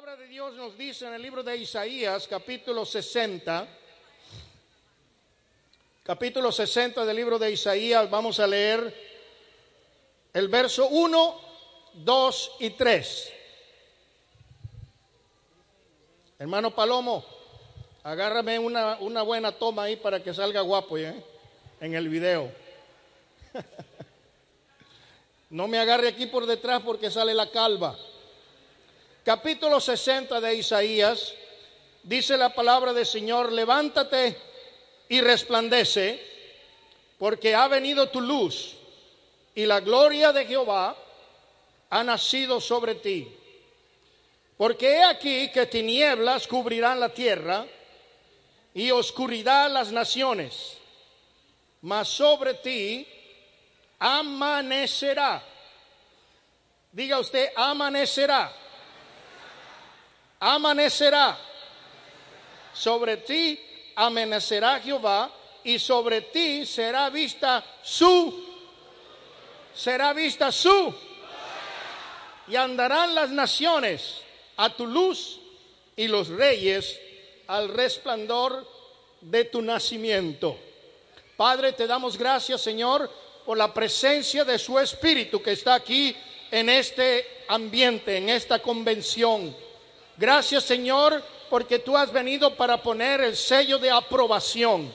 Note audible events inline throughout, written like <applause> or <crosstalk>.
palabra de Dios nos dice en el libro de Isaías, capítulo 60, capítulo 60 del libro de Isaías, vamos a leer el verso 1, 2 y 3. Hermano Palomo, agárrame una, una buena toma ahí para que salga guapo ¿eh? en el video. <laughs> no me agarre aquí por detrás porque sale la calva capítulo 60 de Isaías, dice la palabra del Señor, levántate y resplandece, porque ha venido tu luz y la gloria de Jehová ha nacido sobre ti. Porque he aquí que tinieblas cubrirán la tierra y oscuridad las naciones, mas sobre ti amanecerá. Diga usted, amanecerá amanecerá. Sobre ti amanecerá Jehová y sobre ti será vista su, será vista su, y andarán las naciones a tu luz y los reyes al resplandor de tu nacimiento. Padre, te damos gracias, Señor, por la presencia de su Espíritu que está aquí en este ambiente, en esta convención. Gracias Señor porque tú has venido para poner el sello de aprobación.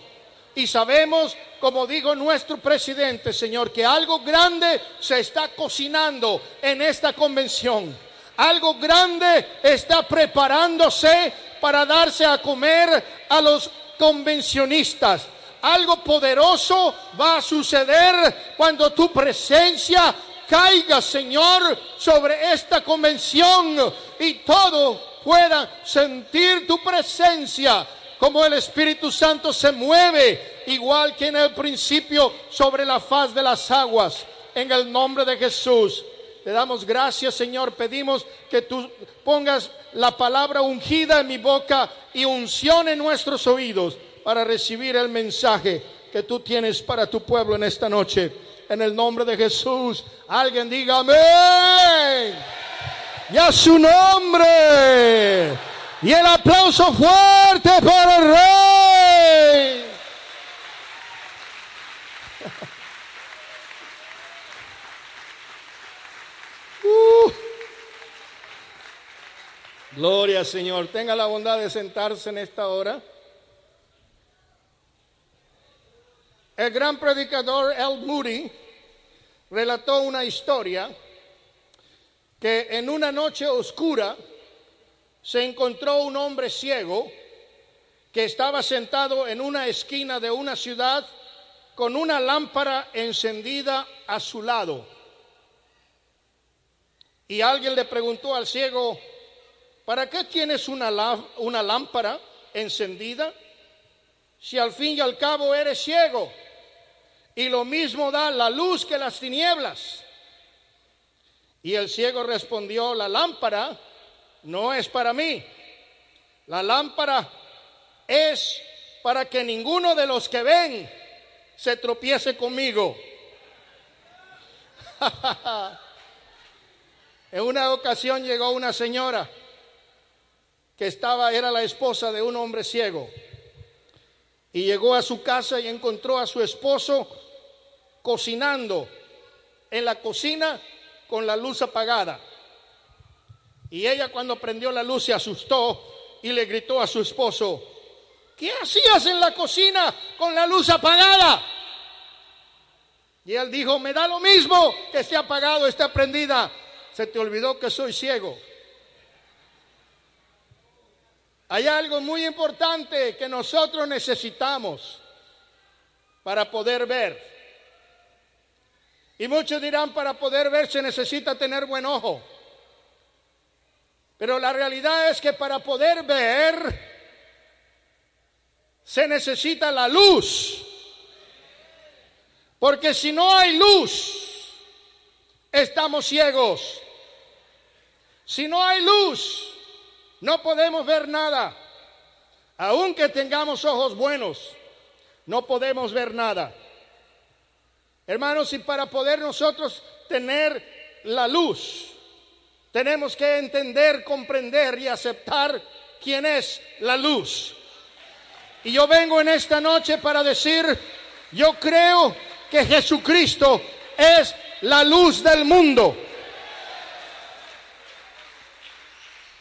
Y sabemos, como digo nuestro presidente, Señor, que algo grande se está cocinando en esta convención. Algo grande está preparándose para darse a comer a los convencionistas. Algo poderoso va a suceder cuando tu presencia caiga, Señor, sobre esta convención y todo puedan sentir tu presencia, como el Espíritu Santo se mueve, igual que en el principio, sobre la faz de las aguas, en el nombre de Jesús. Te damos gracias, Señor. Pedimos que tú pongas la palabra ungida en mi boca y unción en nuestros oídos para recibir el mensaje que tú tienes para tu pueblo en esta noche. En el nombre de Jesús, alguien diga amén y a su nombre. Y el aplauso fuerte para el rey. <laughs> Uh. Gloria Señor. Tenga la bondad de sentarse en esta hora. El gran predicador El Moody relató una historia que en una noche oscura se encontró un hombre ciego que estaba sentado en una esquina de una ciudad con una lámpara encendida a su lado. Y alguien le preguntó al ciego, ¿para qué tienes una, una lámpara encendida si al fin y al cabo eres ciego? Y lo mismo da la luz que las tinieblas. Y el ciego respondió, la lámpara no es para mí. La lámpara es para que ninguno de los que ven se tropiece conmigo. <laughs> en una ocasión llegó una señora que estaba, era la esposa de un hombre ciego. Y llegó a su casa y encontró a su esposo cocinando en la cocina con la luz apagada. Y ella cuando prendió la luz se asustó y le gritó a su esposo, ¿qué hacías en la cocina con la luz apagada? Y él dijo, me da lo mismo que esté apagado, esté prendida. Se te olvidó que soy ciego. Hay algo muy importante que nosotros necesitamos para poder ver. Y muchos dirán, para poder ver se necesita tener buen ojo. Pero la realidad es que para poder ver se necesita la luz. Porque si no hay luz, estamos ciegos. Si no hay luz, no podemos ver nada. Aunque tengamos ojos buenos, no podemos ver nada. Hermanos, y para poder nosotros tener la luz, Tenemos que entender, comprender y aceptar quién es la luz. Y yo vengo en esta noche para decir, yo creo que Jesucristo es la luz del mundo.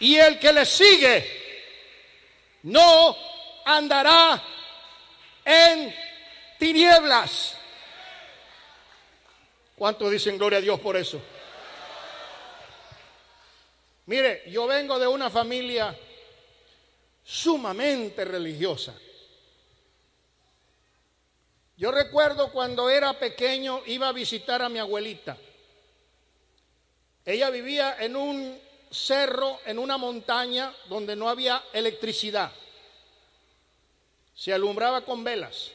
Y el que le sigue no andará en tinieblas. ¿Cuántos dicen gloria a Dios por eso? Mire, yo vengo de una familia sumamente religiosa. Yo recuerdo cuando era pequeño iba a visitar a mi abuelita. Ella vivía en un cerro, en una montaña donde no había electricidad. Se alumbraba con velas.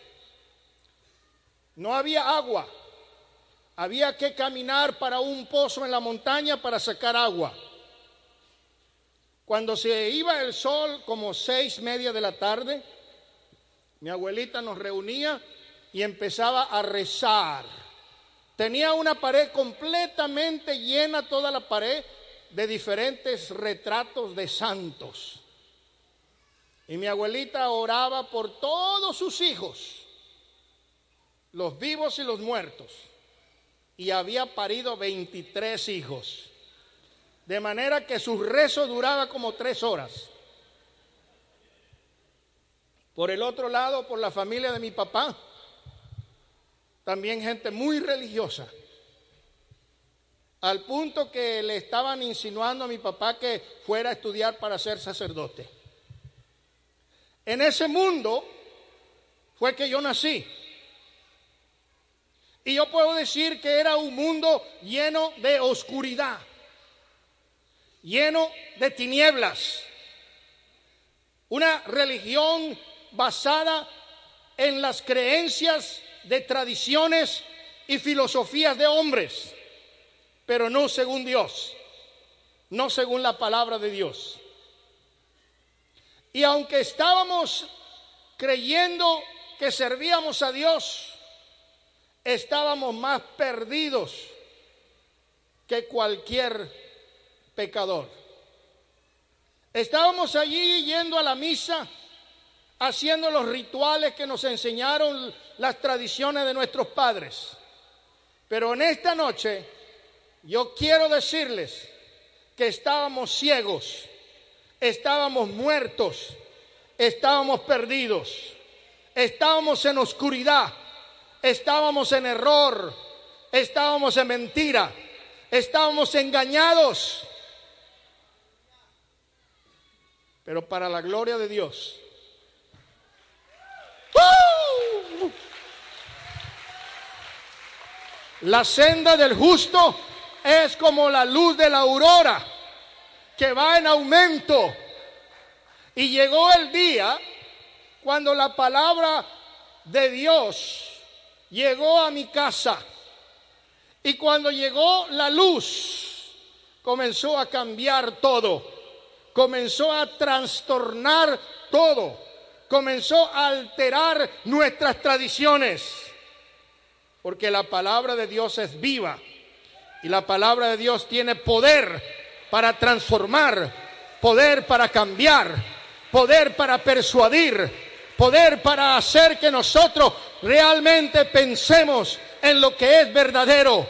No había agua. Había que caminar para un pozo en la montaña para sacar agua. Cuando se iba el sol, como seis media de la tarde, mi abuelita nos reunía y empezaba a rezar. Tenía una pared completamente llena, toda la pared, de diferentes retratos de santos. Y mi abuelita oraba por todos sus hijos, los vivos y los muertos y había parido 23 hijos. De manera que su rezo duraba como tres horas. Por el otro lado, por la familia de mi papá, también gente muy religiosa. Al punto que le estaban insinuando a mi papá que fuera a estudiar para ser sacerdote. En ese mundo fue que yo nací. Y yo puedo decir que era un mundo lleno de oscuridad, lleno de tinieblas. Una religión basada en las creencias de tradiciones y filosofías de hombres, pero no según Dios, no según la palabra de Dios. Y aunque estábamos creyendo que servíamos a Dios, estábamos más perdidos que cualquier pecador. Estábamos allí yendo a la misa, haciendo los rituales que nos enseñaron las tradiciones de nuestros padres. Pero en esta noche yo quiero decirles que estábamos ciegos, estábamos muertos, estábamos perdidos, estábamos en oscuridad estábamos en error, estábamos en mentira, estábamos engañados. Pero para la gloria de Dios. La senda del justo es como la luz de la aurora que va en aumento. Y llegó el día cuando la palabra de Dios llegó a mi casa. Y cuando llegó la luz comenzó a cambiar todo, comenzó a trastornar todo, comenzó a alterar nuestras tradiciones, porque la palabra de Dios es viva. Y la palabra de Dios tiene poder para transformar, poder para cambiar, poder para persuadir, poder para hacer que nosotros realmente pensemos en lo que es verdadero.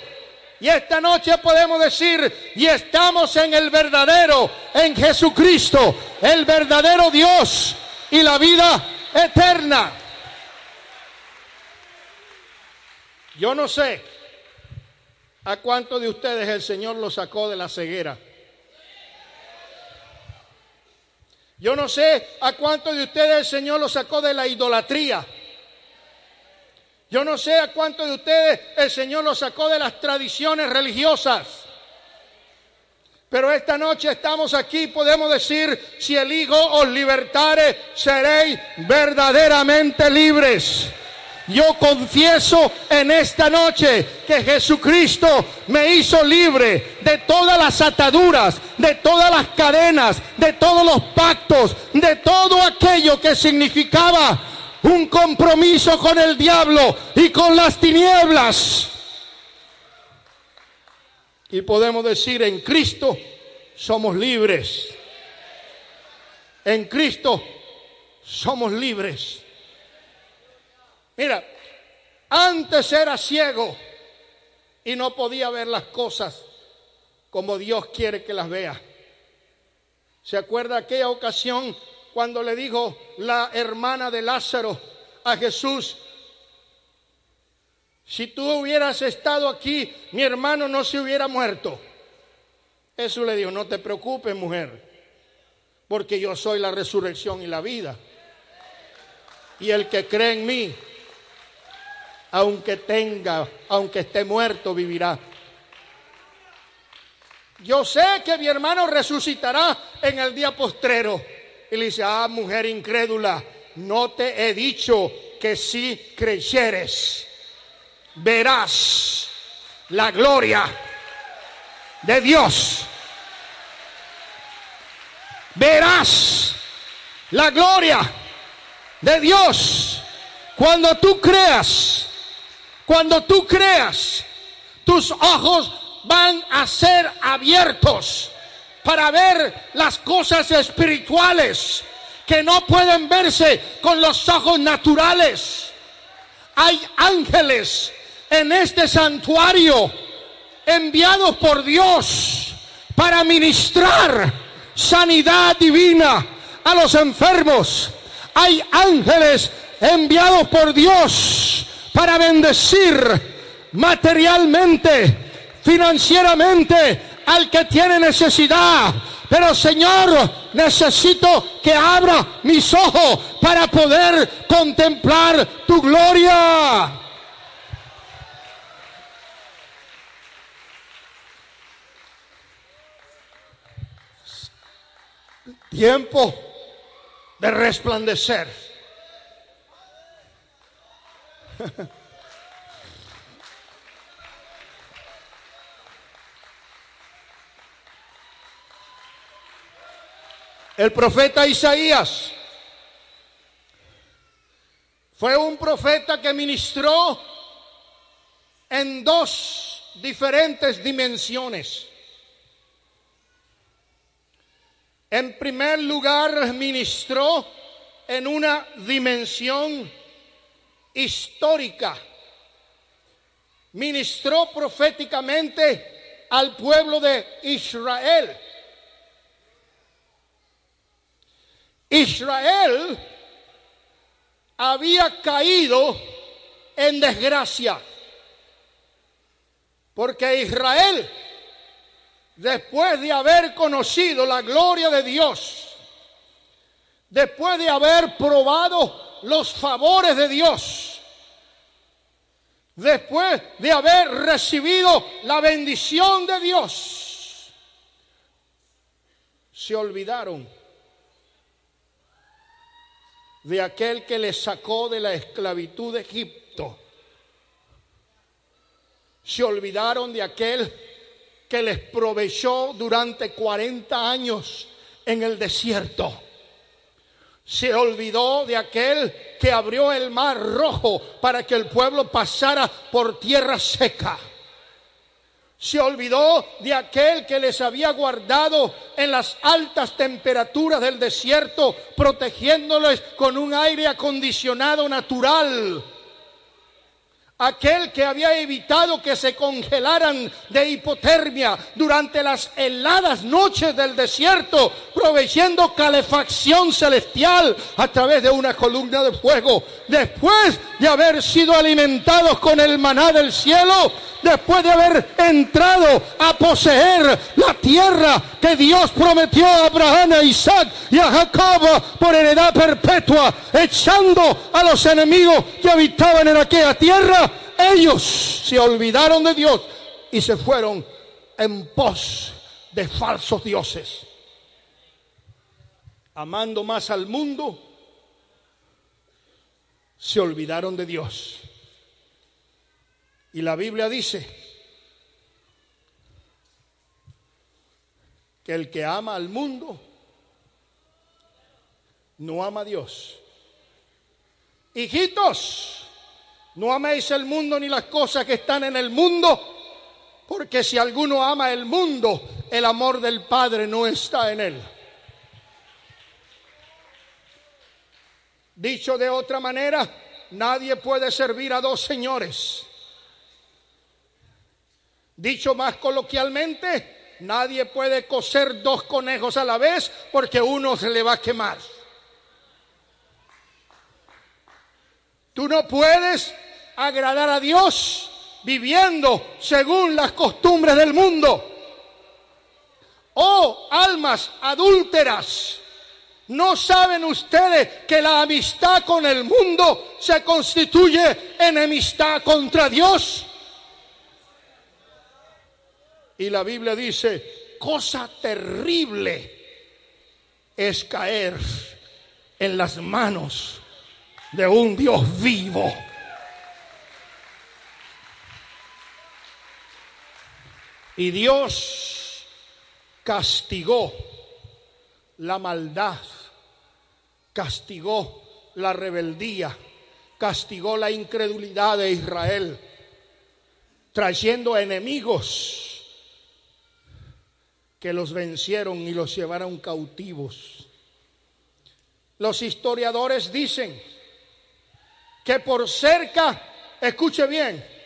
Y esta noche podemos decir, y estamos en el verdadero, en Jesucristo, el verdadero Dios y la vida eterna. Yo no sé a cuántos de ustedes el Señor lo sacó de la ceguera. Yo no sé a cuántos de ustedes el Señor los sacó de la idolatría. Yo no sé a cuántos de ustedes el Señor los sacó de las tradiciones religiosas. Pero esta noche estamos aquí, podemos decir, si el Hijo os libertare, seréis verdaderamente libres. Yo confieso en esta noche que Jesucristo me hizo libre de todas las ataduras, de todas las cadenas, de todos los pactos, de todo aquello que significaba un compromiso con el diablo y con las tinieblas. Y podemos decir en Cristo somos libres. En Cristo somos libres. Mira, antes era ciego y no podía ver las cosas como Dios quiere que las vea. ¿Se acuerda aquella ocasión cuando le dijo la hermana de Lázaro a Jesús, si tú hubieras estado aquí, mi hermano no se hubiera muerto? Jesús le dijo, no te preocupes mujer, porque yo soy la resurrección y la vida. Y el que cree en mí, aunque tenga, aunque esté muerto, vivirá. Yo sé que mi hermano resucitará en el día postrero. Y le dice, ah, mujer incrédula, no te he dicho que si creyeres, verás la gloria de Dios. Verás la gloria de Dios cuando tú creas. Cuando tú creas, tus ojos van a ser abiertos para ver las cosas espirituales que no pueden verse con los ojos naturales. Hay ángeles en este santuario enviados por Dios para ministrar sanidad divina a los enfermos. Hay ángeles enviados por Dios para bendecir materialmente, financieramente al que tiene necesidad. Pero Señor, necesito que abra mis ojos para poder contemplar tu gloria. Tiempo de resplandecer. <laughs> El profeta Isaías fue un profeta que ministró en dos diferentes dimensiones. En primer lugar, ministró en una dimensión histórica. Ministró proféticamente al pueblo de Israel Israel había caído en desgracia. Porque Israel, después de haber conocido la gloria de Dios, después de haber probado los favores de Dios, después de haber recibido la bendición de Dios, se olvidaron de aquel que les sacó de la esclavitud de Egipto. Se olvidaron de aquel que les proveyó durante 40 años en el desierto. Se olvidó de aquel que abrió el mar rojo para que el pueblo pasara por tierra seca. Se olvidó de aquel que les había guardado en las altas temperaturas del desierto, protegiéndoles con un aire acondicionado natural aquel que había evitado que se congelaran de hipotermia durante las heladas noches del desierto, proveyendo calefacción celestial a través de una columna de fuego. Después de haber sido alimentados con el maná del cielo, después de haber entrado a poseer la tierra que Dios prometió a Abraham, a Isaac y a Jacob por heredad perpetua, echando a los enemigos que habitaban en aquella tierra, ellos se olvidaron de Dios y se fueron en pos de falsos dioses, amando más al mundo, se olvidaron de Dios. Y la Biblia dice que el que ama al mundo no ama a Dios. Hijitos, no améis el mundo ni las cosas que están en el mundo, porque si alguno ama el mundo, el amor del Padre no está en él. Dicho de otra manera, nadie puede servir a dos señores. Dicho más coloquialmente, nadie puede coser dos conejos a la vez porque uno se le va a quemar. Tú no puedes agradar a Dios viviendo según las costumbres del mundo. Oh, almas adúlteras, ¿no saben ustedes que la amistad con el mundo se constituye enemistad contra Dios? Y la Biblia dice, cosa terrible es caer en las manos de un Dios vivo. Y Dios castigó la maldad, castigó la rebeldía, castigó la incredulidad de Israel, trayendo enemigos que los vencieron y los llevaron cautivos. Los historiadores dicen que por cerca, escuche bien,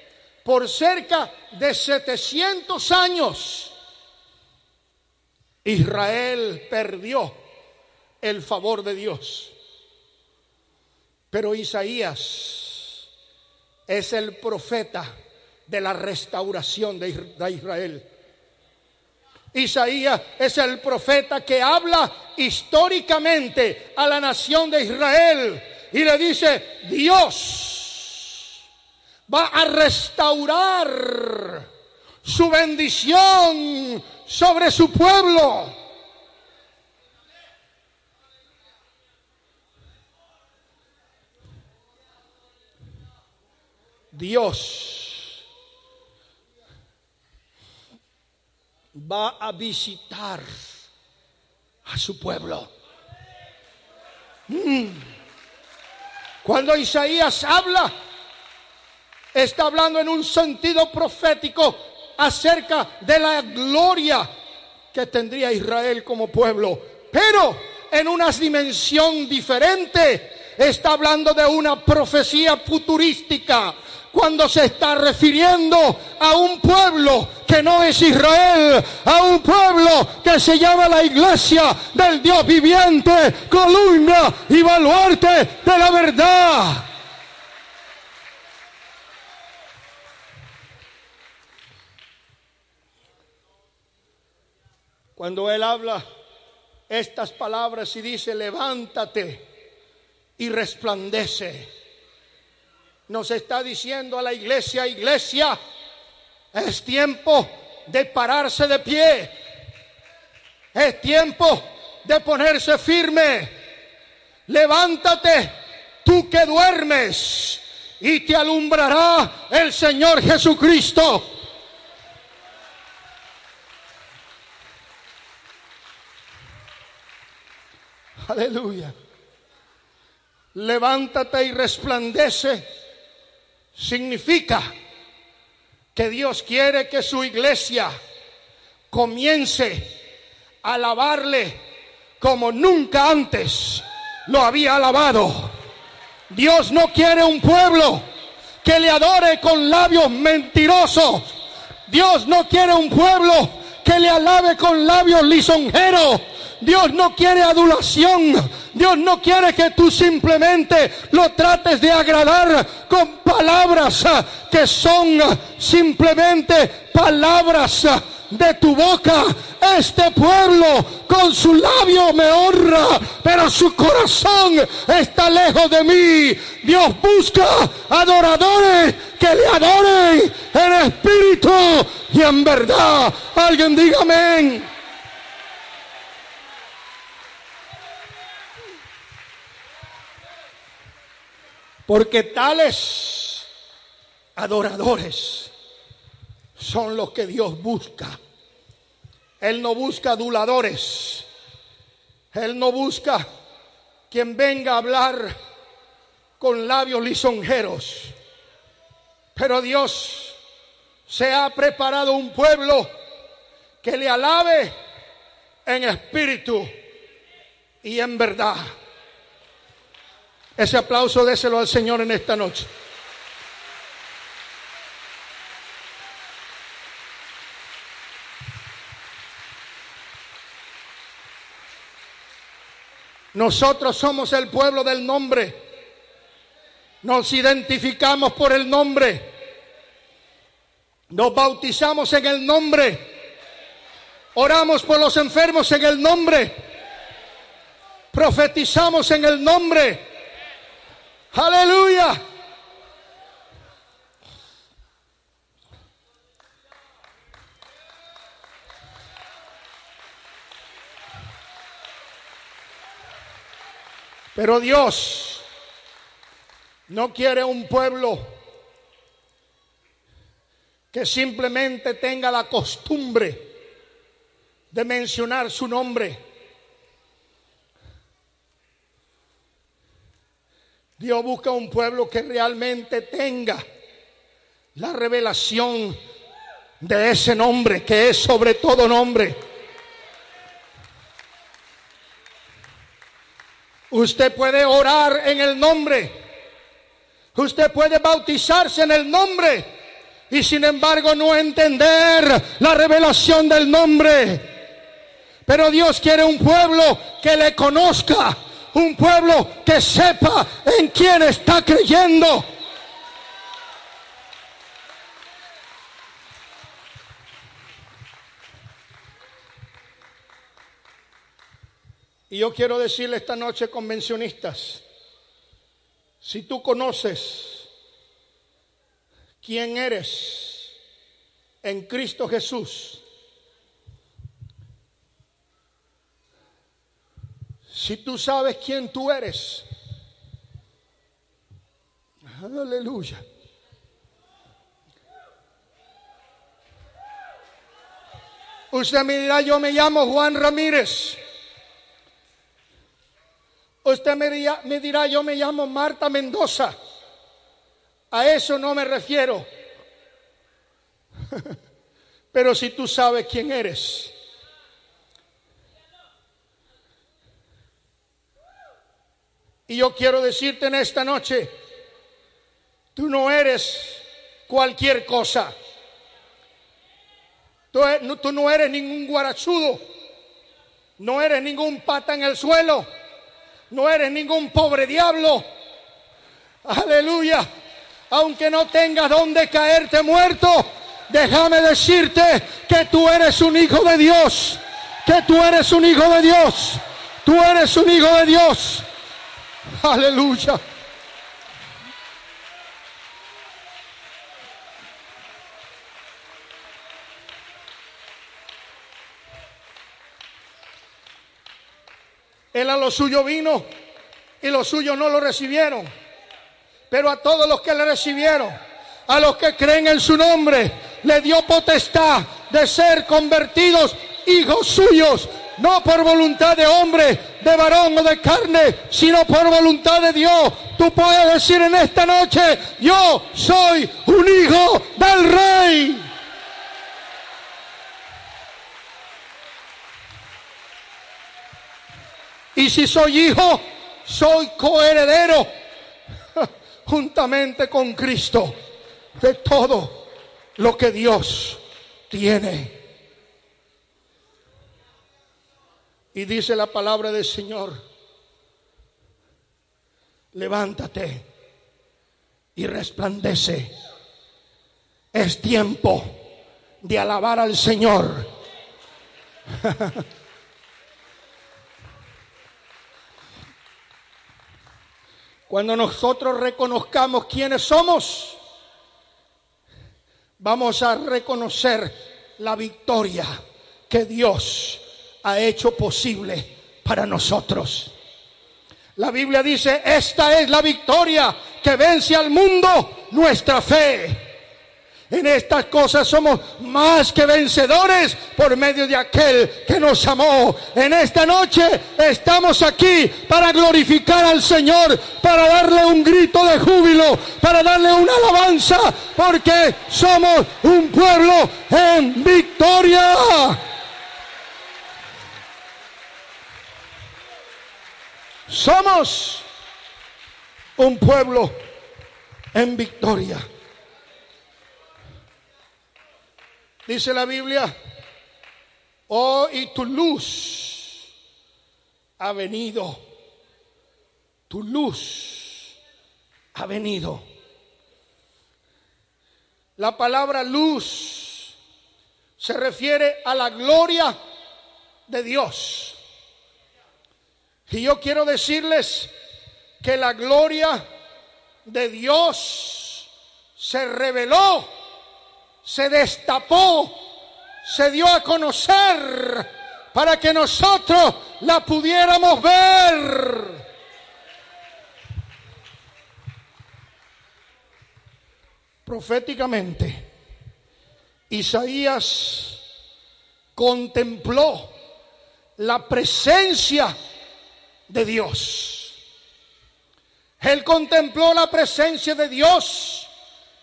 por cerca de 700 años, Israel perdió el favor de Dios. Pero Isaías es el profeta de la restauración de Israel. Isaías es el profeta que habla históricamente a la nación de Israel y le dice, Dios va a restaurar su bendición sobre su pueblo. Dios va a visitar a su pueblo. Mm. Cuando Isaías habla, está hablando en un sentido profético acerca de la gloria que tendría Israel como pueblo. Pero en una dimensión diferente, está hablando de una profecía futurística cuando se está refiriendo a un pueblo que no es Israel, a un pueblo que se llama la iglesia del Dios viviente, columna y baluarte de la verdad. Cuando Él habla estas palabras y dice, levántate y resplandece nos está diciendo a la iglesia, iglesia, es tiempo de pararse de pie. Es tiempo de ponerse firme. Levántate, tú que duermes, y te alumbrará el Señor Jesucristo. Aleluya. Levántate y resplandece significa que Dios quiere que su iglesia comience a alabarle como nunca antes lo había alabado. Dios no quiere un pueblo que le adore con labios mentirosos. Dios no quiere un pueblo que le alabe con labios lisonjeros. Dios no quiere adulación. Dios no quiere que tú simplemente lo trates de agradar con palabras que son simplemente palabras de tu boca. Este pueblo con su labio me honra, pero su corazón está lejos de mí. Dios busca adoradores que le adoren en espíritu y en verdad. Alguien diga amén. Porque tales adoradores son los que Dios busca. Él no busca aduladores. Él no busca quien venga a hablar con labios lisonjeros. Pero Dios se ha preparado un pueblo que le alabe en espíritu y en verdad. Ese aplauso déselo al Señor en esta noche. Nosotros somos el pueblo del nombre. Nos identificamos por el nombre. Nos bautizamos en el nombre. Oramos por los enfermos en el nombre. Profetizamos en el nombre. Aleluya. Pero Dios no quiere un pueblo que simplemente tenga la costumbre de mencionar su nombre. Dios busca un pueblo que realmente tenga la revelación de ese nombre que es sobre todo nombre. Usted puede orar en el nombre. Usted puede bautizarse en el nombre. Y sin embargo no entender la revelación del nombre. Pero Dios quiere un pueblo que le conozca. Un pueblo que sepa en quién está creyendo. Y yo quiero decirle esta noche, convencionistas, si tú conoces quién eres en Cristo Jesús, si tú sabes quién tú eres, aleluya. Usted me dirá, yo me llamo Juan Ramírez. Usted me dirá, yo me llamo Marta Mendoza. A eso no me refiero. <laughs> Pero si tú sabes quién eres. Y yo quiero decirte en esta noche, tú no eres cualquier cosa. Tú, e, tú no eres ningún guarachudo. No eres ningún pata en el suelo no eres ningún pobre diablo. Aleluya. Aunque no tengas donde caerte muerto, déjame decirte que tú eres un hijo de Dios. Que tú eres un hijo de Dios. Tú eres un hijo de Dios. Aleluya. Él a lo suyo vino y los suyos no lo recibieron. Pero a todos los que le recibieron, a los que creen en su nombre, le dio potestad de ser convertidos hijos suyos, no por voluntad de hombre, de varón o de carne, sino por voluntad de Dios. Tú puedes decir en esta noche, yo soy un hijo del rey. Y si soy hijo, soy coheredero <laughs> juntamente con Cristo de todo lo que Dios tiene. Y dice la palabra del Señor, levántate y resplandece. Es tiempo de alabar al Señor. <laughs> Cuando nosotros reconozcamos quiénes somos, vamos a reconocer la victoria que Dios ha hecho posible para nosotros. La Biblia dice, esta es la victoria que vence al mundo, nuestra fe. En estas cosas somos más que vencedores por medio de aquel que nos amó. En esta noche estamos aquí para glorificar al Señor, para darle un grito de júbilo, para darle una alabanza, porque somos un pueblo en victoria. Somos un pueblo en victoria. Dice la Biblia, oh, y tu luz ha venido, tu luz ha venido. La palabra luz se refiere a la gloria de Dios. Y yo quiero decirles que la gloria de Dios se reveló, se destapó, se dio a conocer para que nosotros la pudiéramos ver. Proféticamente, Isaías contempló la presencia de Dios. Él contempló la presencia de Dios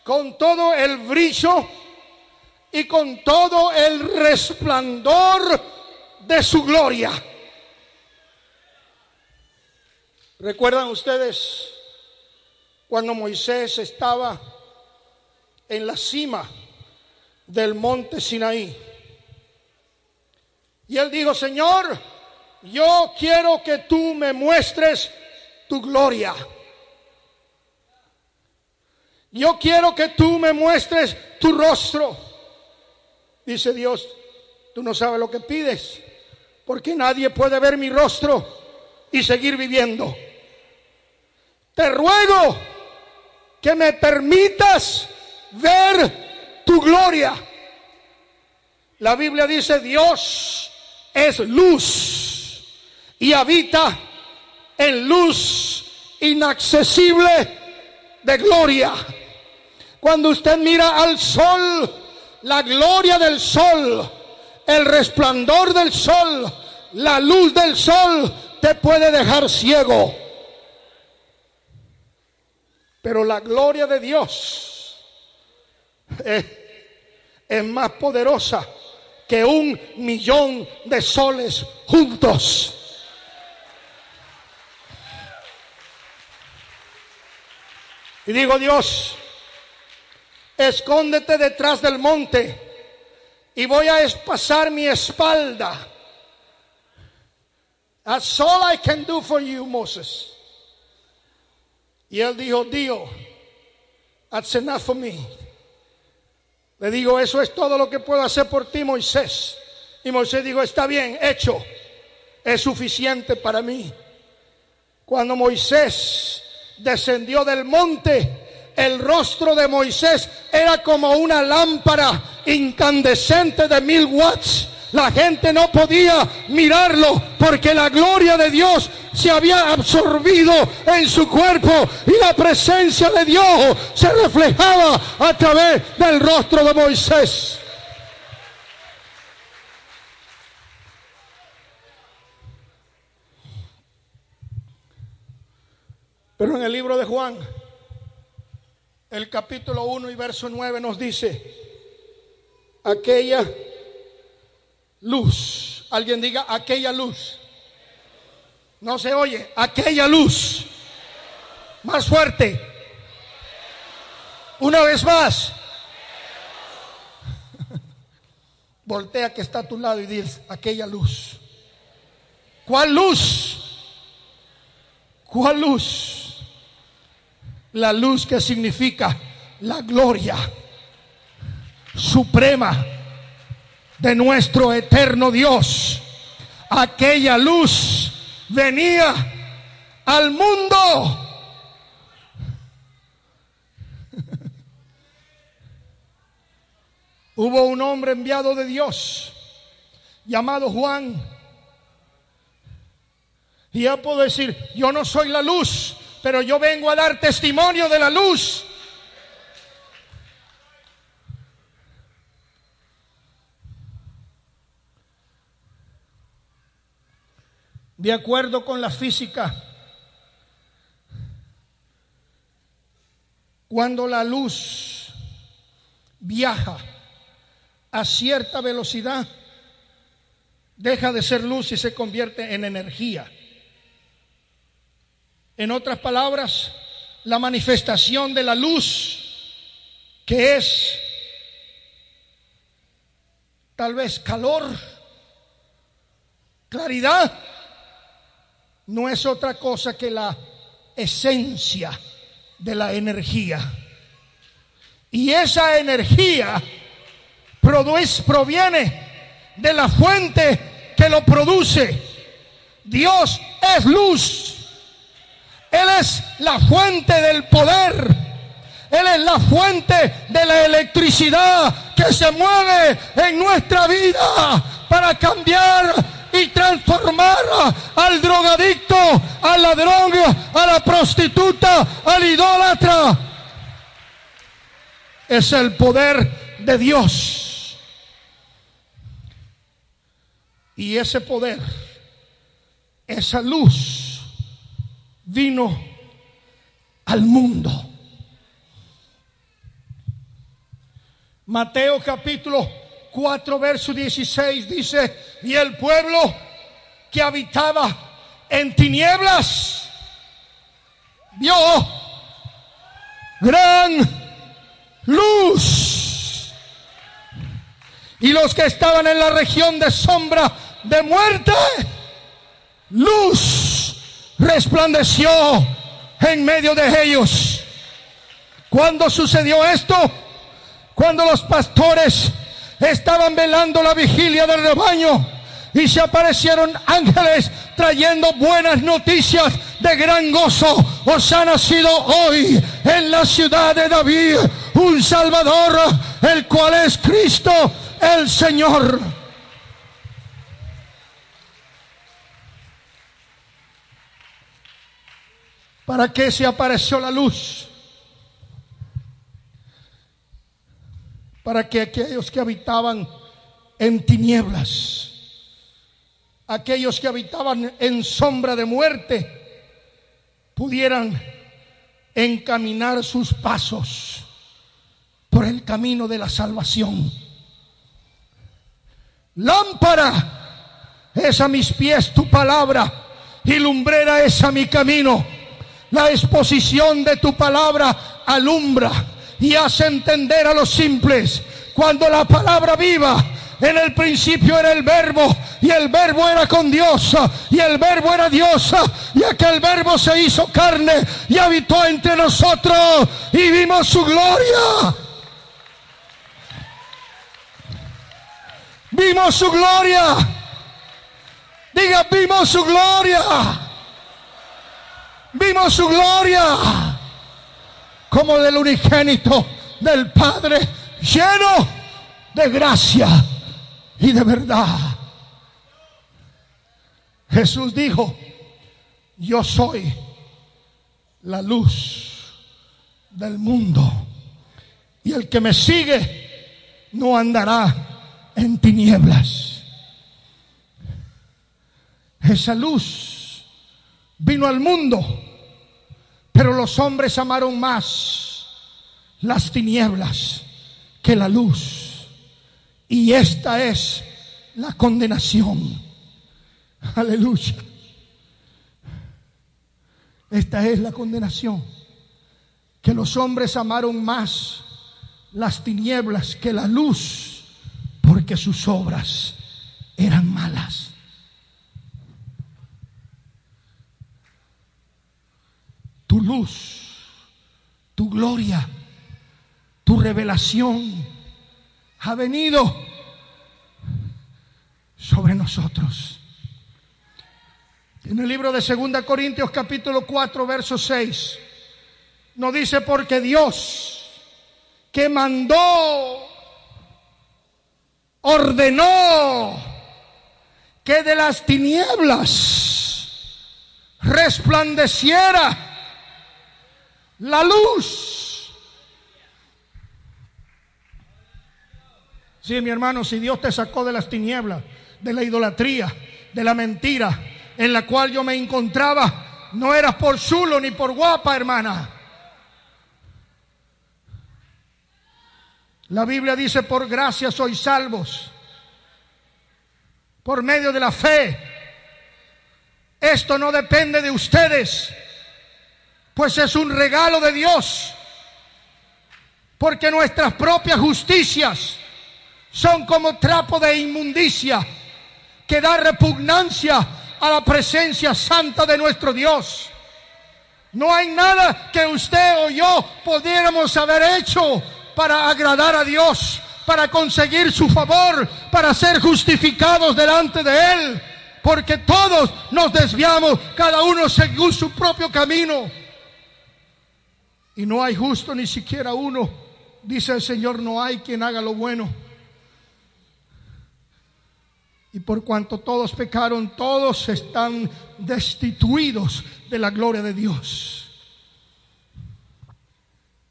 con todo el brillo y con todo el resplandor de su gloria. ¿Recuerdan ustedes cuando Moisés estaba en la cima del monte Sinaí? Y él dijo, Señor, yo quiero que tú me muestres tu gloria. Yo quiero que tú me muestres tu rostro. Dice Dios, tú no sabes lo que pides, porque nadie puede ver mi rostro y seguir viviendo. Te ruego que me permitas ver tu gloria. La Biblia dice, Dios es luz y habita en luz inaccesible de gloria. Cuando usted mira al sol, la gloria del sol, el resplandor del sol, la luz del sol te puede dejar ciego. Pero la gloria de Dios es, es más poderosa que un millón de soles juntos. Y digo, Dios, escóndete detrás del monte y voy a pasar mi espalda. That's all I can do for you, Moses. Y él dijo, Dios, that's enough for me. Le digo, eso es todo lo que puedo hacer por ti, Moisés. Y Moisés dijo, está bien, hecho. Es suficiente para mí. Cuando Moisés descendió del monte, el rostro de Moisés era como una lámpara incandescente de mil watts. La gente no podía mirarlo porque la gloria de Dios se había absorbido en su cuerpo y la presencia de Dios se reflejaba a través del rostro de Moisés. Pero en el libro de Juan, el capítulo 1 y verso 9 nos dice, aquella luz, alguien diga, aquella luz, no se oye, aquella luz, más fuerte, una vez más, <laughs> voltea que está a tu lado y dice, aquella luz, ¿cuál luz? ¿Cuál luz? La luz que significa la gloria suprema de nuestro eterno Dios. Aquella luz venía al mundo. <laughs> Hubo un hombre enviado de Dios llamado Juan. Y él puedo decir, yo no soy la luz, pero yo vengo a dar testimonio de la luz. De acuerdo con la física, cuando la luz viaja a cierta velocidad, deja de ser luz y se convierte en energía. En otras palabras, la manifestación de la luz, que es tal vez calor, claridad, no es otra cosa que la esencia de la energía. Y esa energía produce, proviene de la fuente que lo produce. Dios es luz. Él es la fuente del poder. Él es la fuente de la electricidad que se mueve en nuestra vida para cambiar y transformar al drogadicto, al ladrón, a la prostituta, al idólatra. Es el poder de Dios. Y ese poder, esa luz, vino al mundo. Mateo capítulo 4, verso 16 dice, y el pueblo que habitaba en tinieblas vio gran luz. Y los que estaban en la región de sombra de muerte, luz resplandeció en medio de ellos. Cuando sucedió esto? Cuando los pastores estaban velando la vigilia del rebaño y se aparecieron ángeles trayendo buenas noticias de gran gozo. Os ha nacido hoy en la ciudad de David un Salvador, el cual es Cristo el Señor. ¿Para qué se apareció la luz? para que aquellos que habitaban en tinieblas, aquellos que habitaban en sombra de muerte, pudieran encaminar sus pasos por el camino de la salvación. Lámpara es a mis pies tu palabra y lumbrera es a mi camino. La exposición de tu palabra alumbra y hace entender a los simples. Cuando la palabra viva, en el principio era el verbo y el verbo era con Dios y el verbo era Dios y aquel verbo se hizo carne y habitó entre nosotros y vimos su gloria. Vimos su gloria. Diga, vimos su gloria. Vimos su gloria como del unigénito del Padre, lleno de gracia y de verdad. Jesús dijo, yo soy la luz del mundo y el que me sigue no andará en tinieblas. Esa luz vino al mundo pero los hombres amaron más las tinieblas que la luz. Y esta es la condenación. Aleluya. Esta es la condenación. Que los hombres amaron más las tinieblas que la luz porque sus obras eran malas. Luz, tu gloria, tu revelación ha venido sobre nosotros. En el libro de 2 Corintios capítulo 4, verso 6, nos dice porque Dios que mandó, ordenó que de las tinieblas resplandeciera la luz. Sí, mi hermano, si Dios te sacó de las tinieblas, de la idolatría, de la mentira en la cual yo me encontraba, no eras por chulo ni por guapa, hermana. La Biblia dice, por gracia sois salvos, por medio de la fe. Esto no depende de ustedes, pues es un regalo de Dios. Porque nuestras propias justicias son como trapo de inmundicia que da repugnancia a la presencia santa de nuestro Dios. No hay nada que usted o yo pudiéramos haber hecho para agradar a Dios, para conseguir su favor, para ser justificados delante de Él, porque todos nos desviamos, cada uno según su propio camino. Y no hay justo ni siquiera uno. Dice el Señor, no hay quien haga lo bueno. Y por cuanto todos pecaron, todos están destituidos de la gloria de Dios.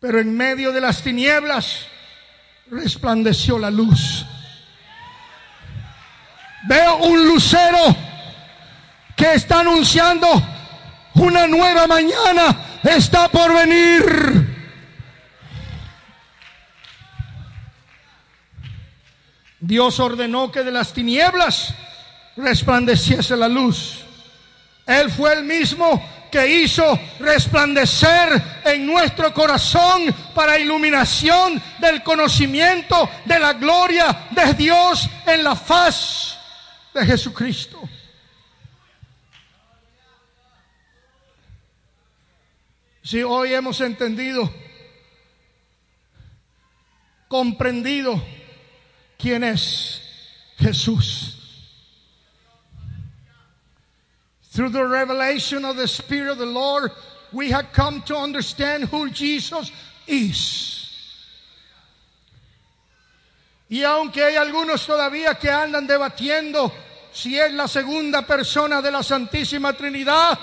Pero en medio de las tinieblas resplandeció la luz. Veo un lucero que está anunciando una nueva mañana está por venir. Dios ordenó que de las tinieblas resplandeciese la luz. Él fue el mismo que hizo resplandecer en nuestro corazón para iluminación del conocimiento de la gloria de Dios en la faz de Jesucristo. Si hoy hemos entendido, comprendido quién es Jesús. Through the revelation of the Spirit of the Lord, we have come to understand who Jesus is. Y aunque hay algunos todavía que andan debatiendo si es la segunda persona de la Santísima Trinidad,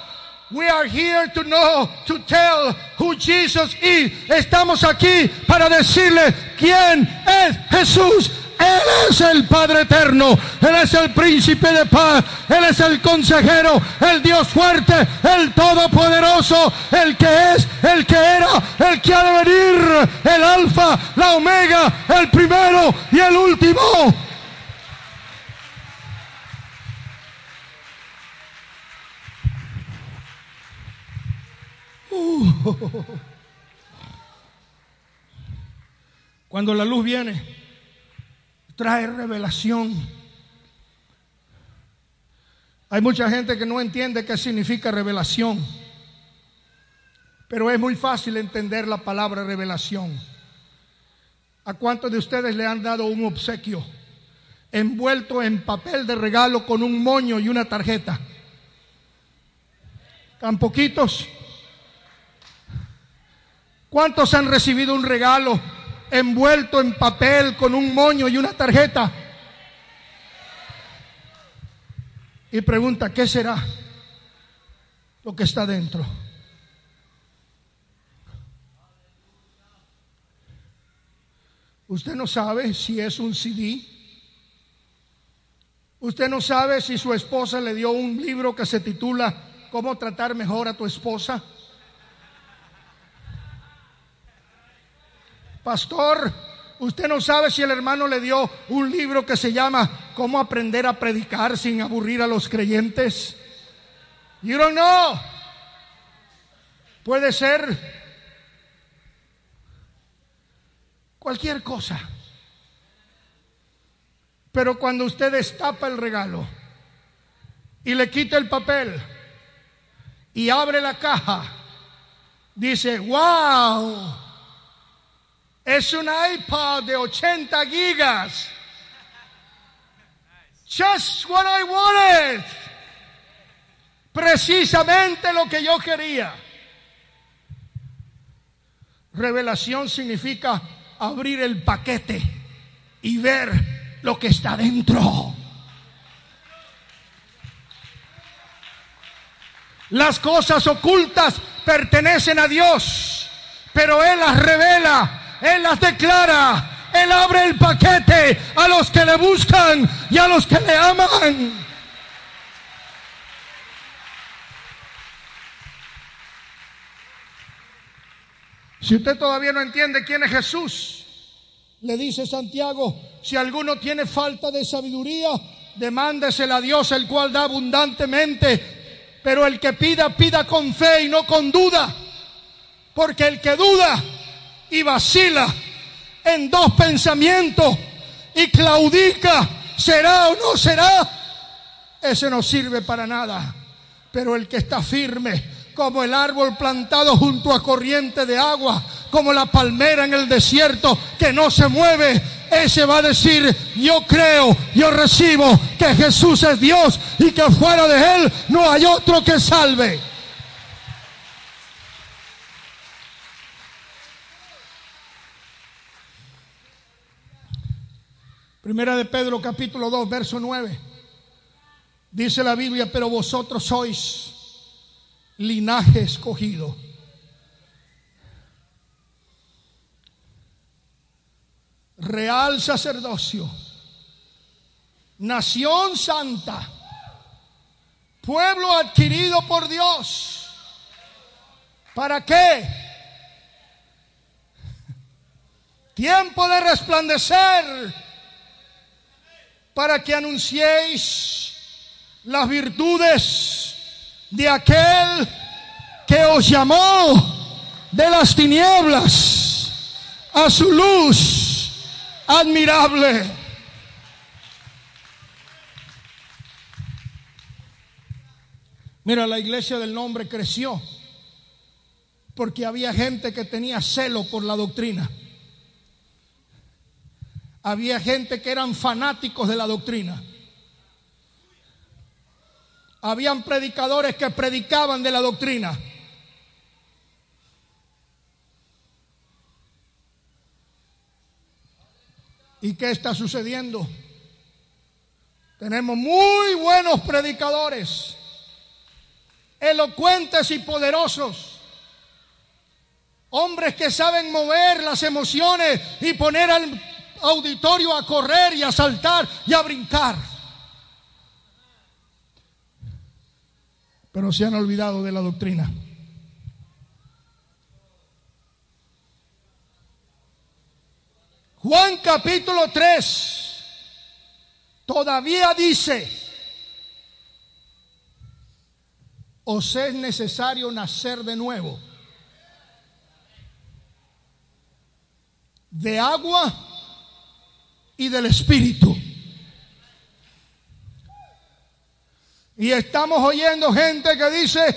we are here to know, to tell who Jesus is. Estamos aquí para decirle quién es Jesús él es el Padre eterno, Él es el príncipe de paz, Él es el consejero, el Dios fuerte, el todopoderoso, el que es, el que era, el que ha de venir, el alfa, la omega, el primero y el último. Cuando la luz viene, trae revelación. Hay mucha gente que no entiende qué significa revelación, pero es muy fácil entender la palabra revelación. ¿A cuántos de ustedes le han dado un obsequio envuelto en papel de regalo con un moño y una tarjeta? ¿Tan poquitos? ¿Cuántos han recibido un regalo envuelto en papel con un moño y una tarjeta. Y pregunta, ¿qué será lo que está dentro? Usted no sabe si es un CD. Usted no sabe si su esposa le dio un libro que se titula ¿Cómo tratar mejor a tu esposa? Pastor, usted no sabe si el hermano le dio un libro que se llama Cómo aprender a predicar sin aburrir a los creyentes. You don't know. Puede ser cualquier cosa. Pero cuando usted destapa el regalo y le quita el papel y abre la caja, dice, wow, es un iPod de 80 gigas. Just what I wanted. Precisamente lo que yo quería. Revelación significa abrir el paquete y ver lo que está dentro. Las cosas ocultas pertenecen a Dios, pero Él las revela él las declara. Él abre el paquete a los que le buscan y a los que le aman. Si usted todavía no entiende quién es Jesús, le dice Santiago, si alguno tiene falta de sabiduría, demándesela a Dios, el cual da abundantemente. Pero el que pida, pida con fe y no con duda Porque el que duda y vacila en dos pensamientos y claudica, será o no será, ese no sirve para nada. Pero el que está firme, como el árbol plantado junto a corriente de agua, como la palmera en el desierto que no se mueve, ese va a decir, yo creo, yo recibo que Jesús es Dios y que fuera de Él no hay otro que salve. Primera de Pedro capítulo 2, verso 9. Dice la Biblia, pero vosotros sois linaje escogido. Real sacerdocio. Nación santa. Pueblo adquirido por Dios. ¿Para qué? <laughs> Tiempo de resplandecer para que anunciéis las virtudes de aquel que os llamó de las tinieblas a su luz admirable. Mira, la iglesia del nombre creció porque había gente que tenía celo por la doctrina. Había gente que eran fanáticos de la doctrina. Habían predicadores que predicaban de la doctrina. ¿Y qué está sucediendo? Tenemos muy buenos predicadores, elocuentes y poderosos, hombres que saben mover las emociones y poner al auditorio a correr y a saltar y a brincar. Pero se han olvidado de la doctrina. Juan capítulo 3 todavía dice, os es necesario nacer de nuevo. De agua y del Espíritu. Y estamos oyendo gente que dice,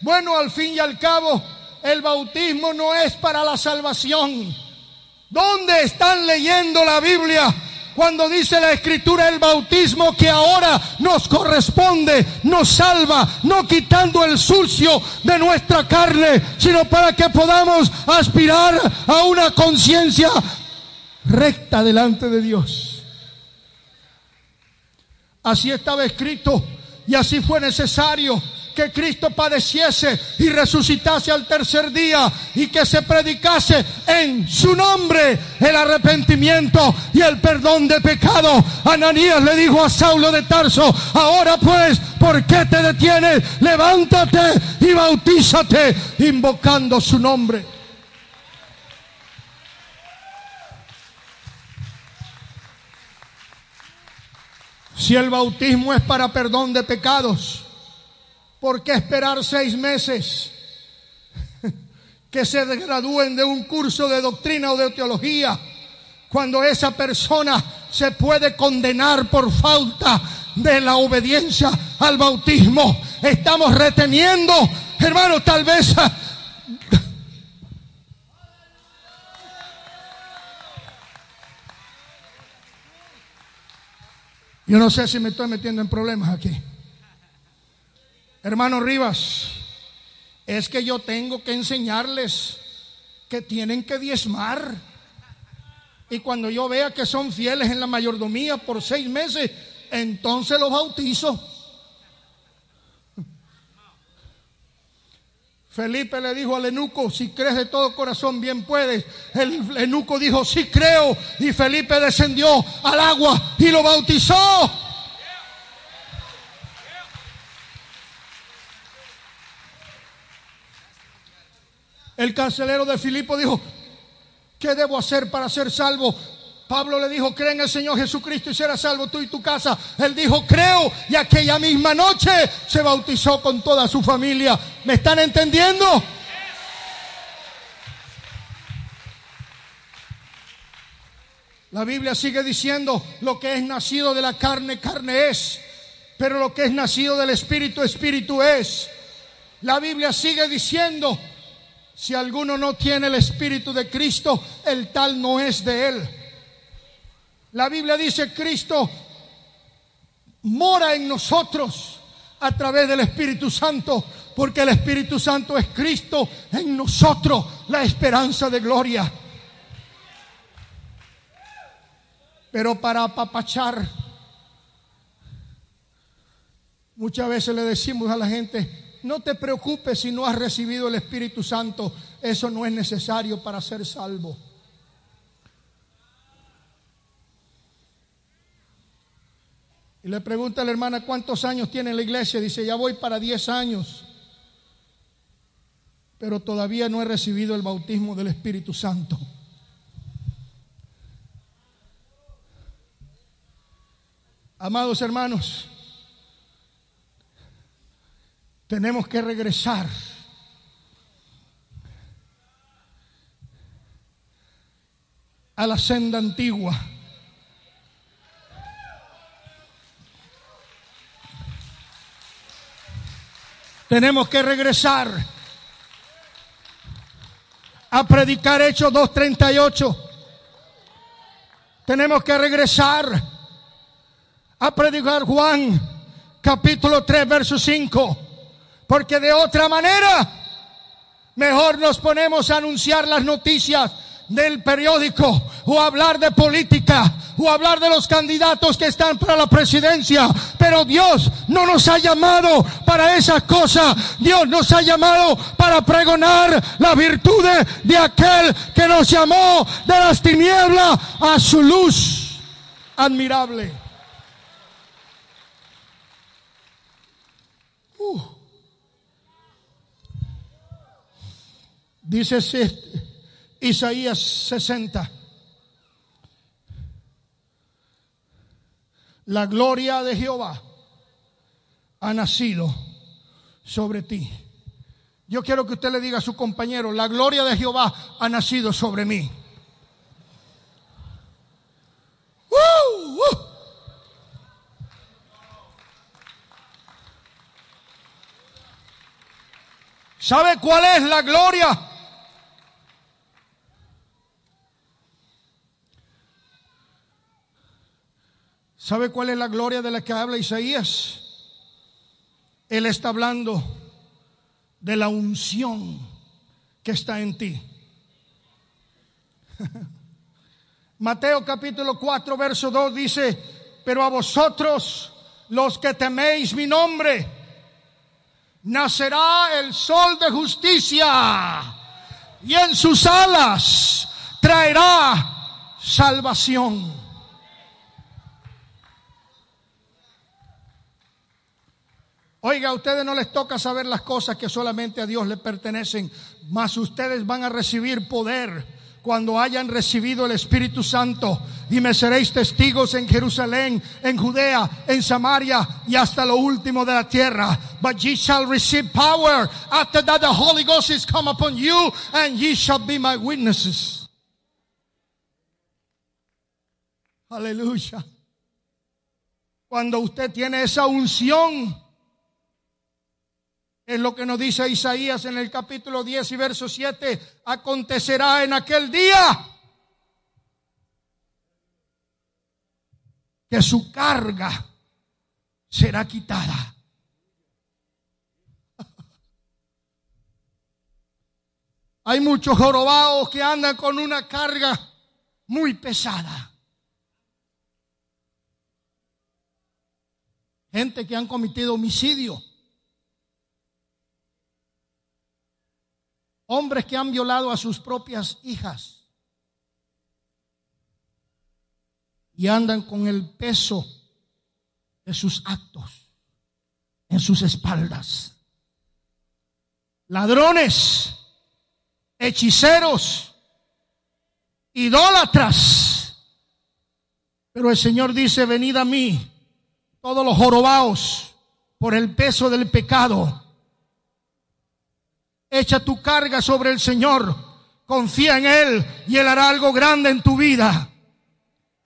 bueno, al fin y al cabo, el bautismo no es para la salvación. ¿Dónde están leyendo la Biblia? Cuando dice la escritura el bautismo que ahora nos corresponde, nos salva, no quitando el sucio de nuestra carne, sino para que podamos aspirar a una conciencia recta delante de Dios. Así estaba escrito y así fue necesario que Cristo padeciese y resucitase al tercer día y que se predicase en su nombre el arrepentimiento y el perdón de pecado. Ananías le dijo a Saulo de Tarso, ahora pues, ¿por qué te detienes? Levántate y bautízate invocando su nombre. Si el bautismo es para perdón de pecados, ¿por qué esperar seis meses que se gradúen de un curso de doctrina o de teología cuando esa persona se puede condenar por falta de la obediencia al bautismo? Estamos reteniendo, hermano, tal vez Yo no sé si me estoy metiendo en problemas aquí. Hermano Rivas, es que yo tengo que enseñarles que tienen que diezmar. Y cuando yo vea que son fieles en la mayordomía por seis meses, entonces los bautizo. Felipe le dijo al eunuco, si crees de todo corazón, bien puedes. El eunuco dijo, sí creo. Y Felipe descendió al agua y lo bautizó. El cancelero de Filipo dijo, ¿qué debo hacer para ser salvo? Pablo le dijo, cree en el Señor Jesucristo y serás salvo tú y tu casa. Él dijo, creo, y aquella misma noche se bautizó con toda su familia. ¿Me están entendiendo? La Biblia sigue diciendo, lo que es nacido de la carne, carne es, pero lo que es nacido del Espíritu, Espíritu es. La Biblia sigue diciendo, si alguno no tiene el Espíritu de Cristo, el tal no es de él. La Biblia dice, Cristo mora en nosotros a través del Espíritu Santo porque el Espíritu Santo es Cristo en nosotros, la esperanza de gloria. Pero para apapachar, muchas veces le decimos a la gente, no te preocupes si no has recibido el Espíritu Santo, eso no es necesario para ser salvo. Y le pregunta a la hermana cuántos años tiene en la iglesia. Dice, ya voy para 10 años. Pero todavía no he recibido el bautismo del Espíritu Santo. Amados hermanos, tenemos que regresar. A la senda antigua. Tenemos que regresar a predicar Hechos 2.38. Tenemos que regresar a predicar Juan capítulo 3, verso 5. Porque de otra manera, mejor nos ponemos a anunciar las noticias del periódico o hablar de política o hablar de los candidatos que están para la presidencia. Pero Dios no nos ha llamado para esas cosas. Dios nos ha llamado para pregonar la virtud de aquel que nos llamó de las tinieblas a su luz admirable. Uh. Dice Isaías 60. La gloria de Jehová ha nacido sobre ti. Yo quiero que usted le diga a su compañero, la gloria de Jehová ha nacido sobre mí. ¿Sabe cuál es la gloria? ¿Sabe cuál es la gloria de la que habla Isaías? Él está hablando de la unción que está en ti. <laughs> Mateo capítulo 4, verso 2 dice, pero a vosotros los que teméis mi nombre, nacerá el sol de justicia y en sus alas traerá salvación. Oiga, a ustedes no les toca saber las cosas que solamente a Dios le pertenecen, mas ustedes van a recibir poder cuando hayan recibido el Espíritu Santo y me seréis testigos en Jerusalén, en Judea, en Samaria y hasta lo último de la tierra. But ye shall receive power after that the Holy Ghost is come upon you and ye shall be my witnesses. Aleluya. Cuando usted tiene esa unción, es lo que nos dice Isaías en el capítulo 10 y verso 7. Acontecerá en aquel día que su carga será quitada. <laughs> Hay muchos jorobados que andan con una carga muy pesada. Gente que han cometido homicidio Hombres que han violado a sus propias hijas y andan con el peso de sus actos en sus espaldas. Ladrones, hechiceros, idólatras. Pero el Señor dice, venid a mí, todos los jorobaos, por el peso del pecado Echa tu carga sobre el Señor. Confía en Él y Él hará algo grande en tu vida.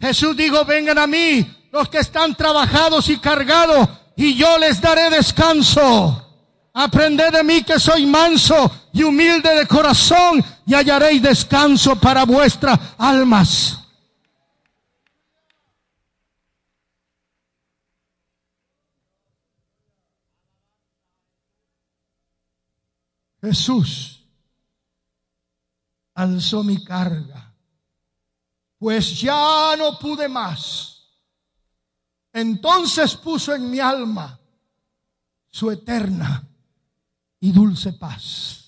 Jesús dijo, vengan a mí los que están trabajados y cargados y yo les daré descanso. Aprended de mí que soy manso y humilde de corazón y hallaréis descanso para vuestras almas. Jesús alzó mi carga, pues ya no pude más. Entonces puso en mi alma su eterna y dulce paz.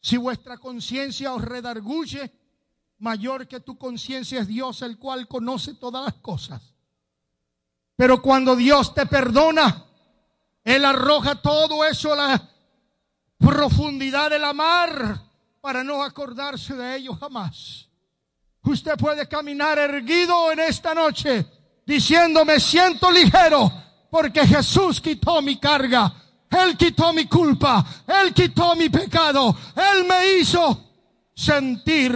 Si vuestra conciencia os redarguye, mayor que tu conciencia es Dios, el cual conoce todas las cosas. Pero cuando Dios te perdona, Él arroja todo eso a la profundidad de la mar para no acordarse de ello jamás. Usted puede caminar erguido en esta noche diciendo me siento ligero porque Jesús quitó mi carga. Él quitó mi culpa. Él quitó mi pecado. Él me hizo sentir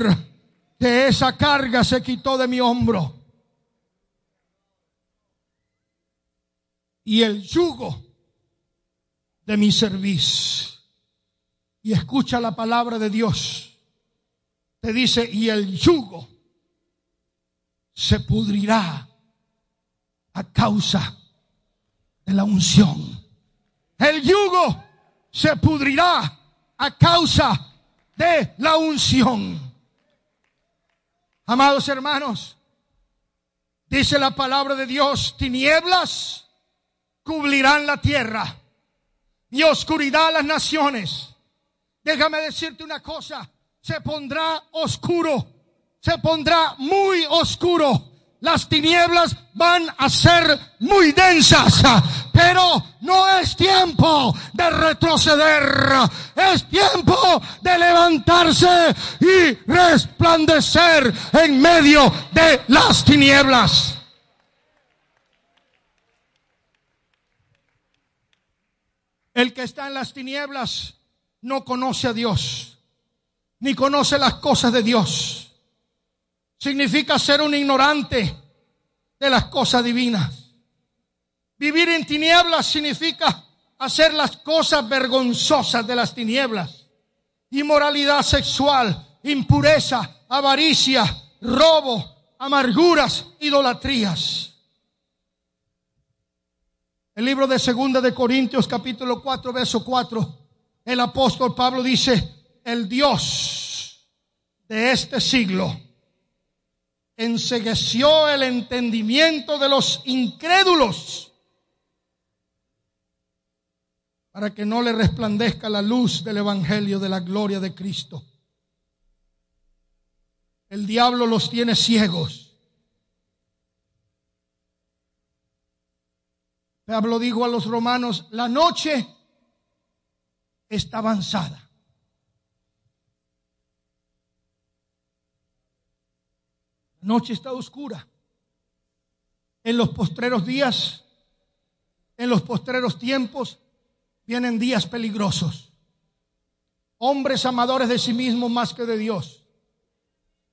que esa carga se quitó de mi hombro. Y el yugo de mi servicio y escucha la palabra de Dios, te dice, y el yugo se pudrirá a causa de la unción. El yugo se pudrirá a causa de la unción. Amados hermanos, dice la palabra de Dios, tinieblas cubrirán la tierra y oscuridad las naciones Déjame decirte una cosa, se pondrá oscuro, se pondrá muy oscuro. Las tinieblas van a ser muy densas, pero no es tiempo de retroceder, es tiempo de levantarse y resplandecer en medio de las tinieblas. El que está en las tinieblas no conoce a Dios, ni conoce las cosas de Dios. Significa ser un ignorante de las cosas divinas. Vivir en tinieblas significa hacer las cosas vergonzosas de las tinieblas. Inmoralidad sexual, impureza, avaricia, robo, amarguras, idolatrías. El libro de Segunda de Corintios capítulo 4 verso 4 el apóstol Pablo dice, el Dios de este siglo ensegueció el entendimiento de los incrédulos para que no le resplandezca la luz del Evangelio de la gloria de Cristo. El diablo los tiene ciegos. Pablo dijo a los romanos, la noche está avanzada. La noche está oscura. En los postreros días, en los postreros tiempos, vienen días peligrosos. Hombres amadores de sí mismos más que de Dios.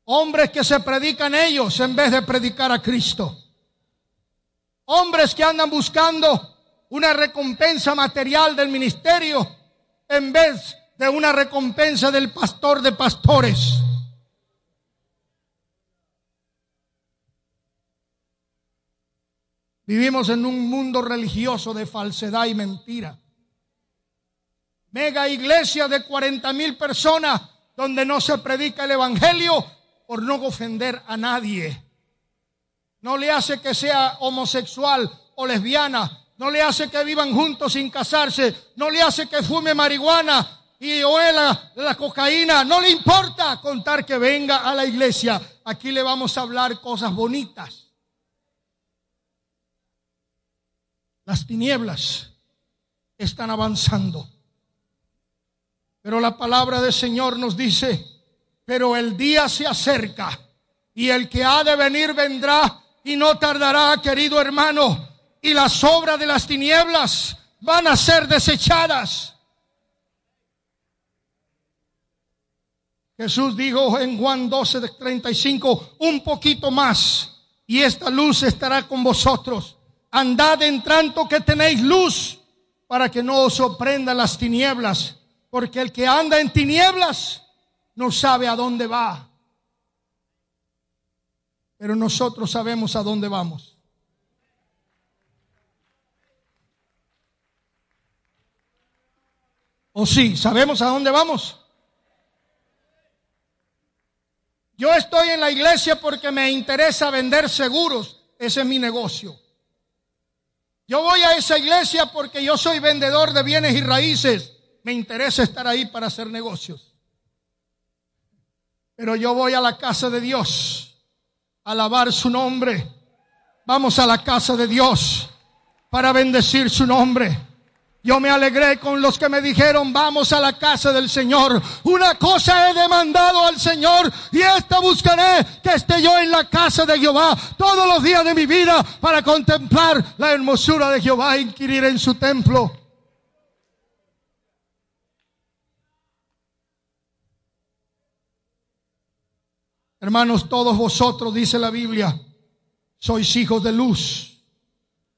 Hombres que se predican ellos en vez de predicar a Cristo. Hombres que andan buscando una recompensa material del ministerio en vez de una recompensa del pastor de pastores. Vivimos en un mundo religioso de falsedad y mentira. Mega iglesia de 40 mil personas donde no se predica el evangelio por no ofender a nadie. No le hace que sea homosexual o lesbiana, no le hace que vivan juntos sin casarse, no le hace que fume marihuana y huela la cocaína, no le importa contar que venga a la iglesia. Aquí le vamos a hablar cosas bonitas. Las tinieblas están avanzando. Pero la palabra del Señor nos dice, pero el día se acerca y el que ha de venir vendrá y no tardará, querido hermano y las obras de las tinieblas van a ser desechadas. Jesús dijo en Juan 12 de 35, un poquito más y esta luz estará con vosotros. Andad en tanto que tenéis luz para que no os sorprendan las tinieblas, porque el que anda en tinieblas no sabe a dónde va. Pero nosotros sabemos a dónde vamos. ¿O sí? ¿Sabemos a dónde vamos? Yo estoy en la iglesia porque me interesa vender seguros. Ese es mi negocio. Yo voy a esa iglesia porque yo soy vendedor de bienes y raíces. Me interesa estar ahí para hacer negocios. Pero yo voy a la casa de Dios alabar su nombre. Vamos a la casa de Dios para bendecir su nombre. Yo me alegré con los que me dijeron, vamos a la casa del Señor. Una cosa he demandado al Señor y esta buscaré, que esté yo en la casa de Jehová todos los días de mi vida para contemplar la hermosura de Jehová e inquirir en su templo. Hermanos, todos vosotros, dice la Biblia, sois hijos de luz,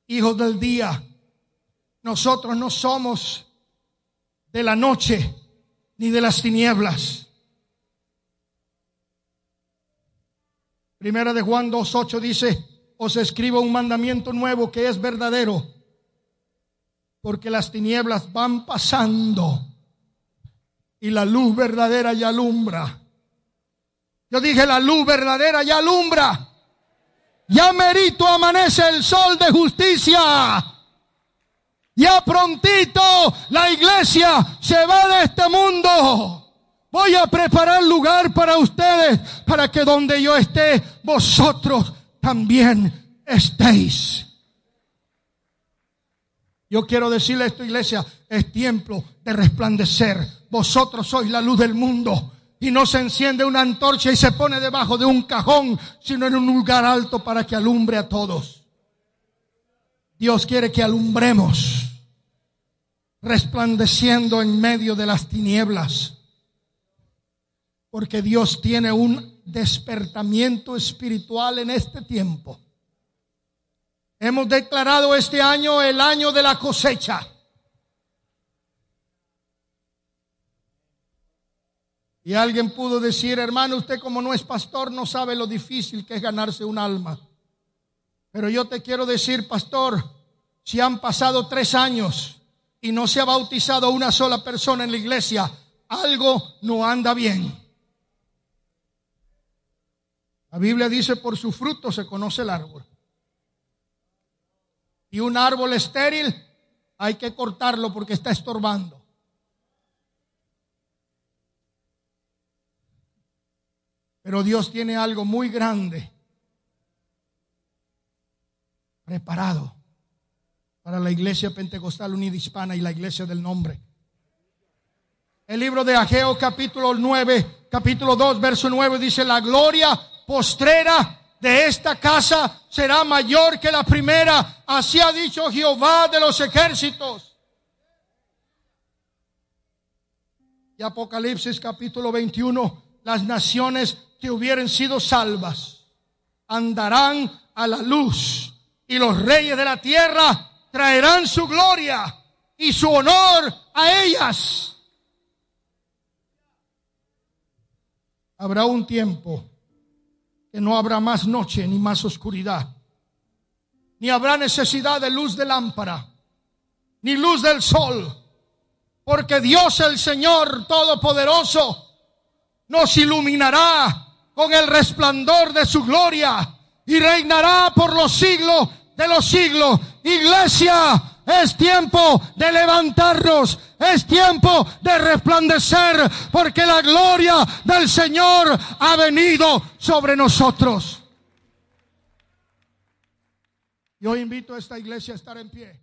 hijos del día nosotros no somos de la noche ni de las tinieblas. Primera de Juan 2.8 dice, os escribo un mandamiento nuevo que es verdadero, porque las tinieblas van pasando y la luz verdadera ya alumbra. Yo dije, la luz verdadera ya alumbra. Ya merito amanece el sol de justicia. Ya prontito la iglesia se va de este mundo. Voy a preparar lugar para ustedes, para que donde yo esté, vosotros también estéis. Yo quiero decirle a esta iglesia, es tiempo de resplandecer. Vosotros sois la luz del mundo. Y no se enciende una antorcha y se pone debajo de un cajón, sino en un lugar alto para que alumbre a todos. Dios quiere que alumbremos resplandeciendo en medio de las tinieblas. Porque Dios tiene un despertamiento espiritual en este tiempo. Hemos declarado este año el año de la cosecha. Y alguien pudo decir, hermano, usted como no es pastor no sabe lo difícil que es ganarse un alma. Pero yo te quiero decir, pastor, si han pasado tres años y no se ha bautizado una sola persona en la iglesia, algo no anda bien. La Biblia dice, por su fruto se conoce el árbol. Y un árbol estéril hay que cortarlo porque está estorbando. Pero Dios tiene algo muy grande preparado para la iglesia pentecostal unida hispana y la iglesia del nombre. El libro de Ageo capítulo 9, capítulo 2, verso 9 dice, la gloria postrera de esta casa será mayor que la primera. Así ha dicho Jehová de los ejércitos. Y Apocalipsis capítulo 21, las naciones que hubieran sido salvas andarán a la luz y los reyes de la tierra traerán su gloria y su honor a ellas. Habrá un tiempo que no habrá más noche ni más oscuridad, ni habrá necesidad de luz de lámpara, ni luz del sol, porque Dios el Señor Todopoderoso nos iluminará con el resplandor de su gloria y reinará por los siglos de los siglos. Iglesia, es tiempo de levantarnos, es tiempo de resplandecer, porque la gloria del Señor ha venido sobre nosotros. Yo invito a esta iglesia a estar en pie.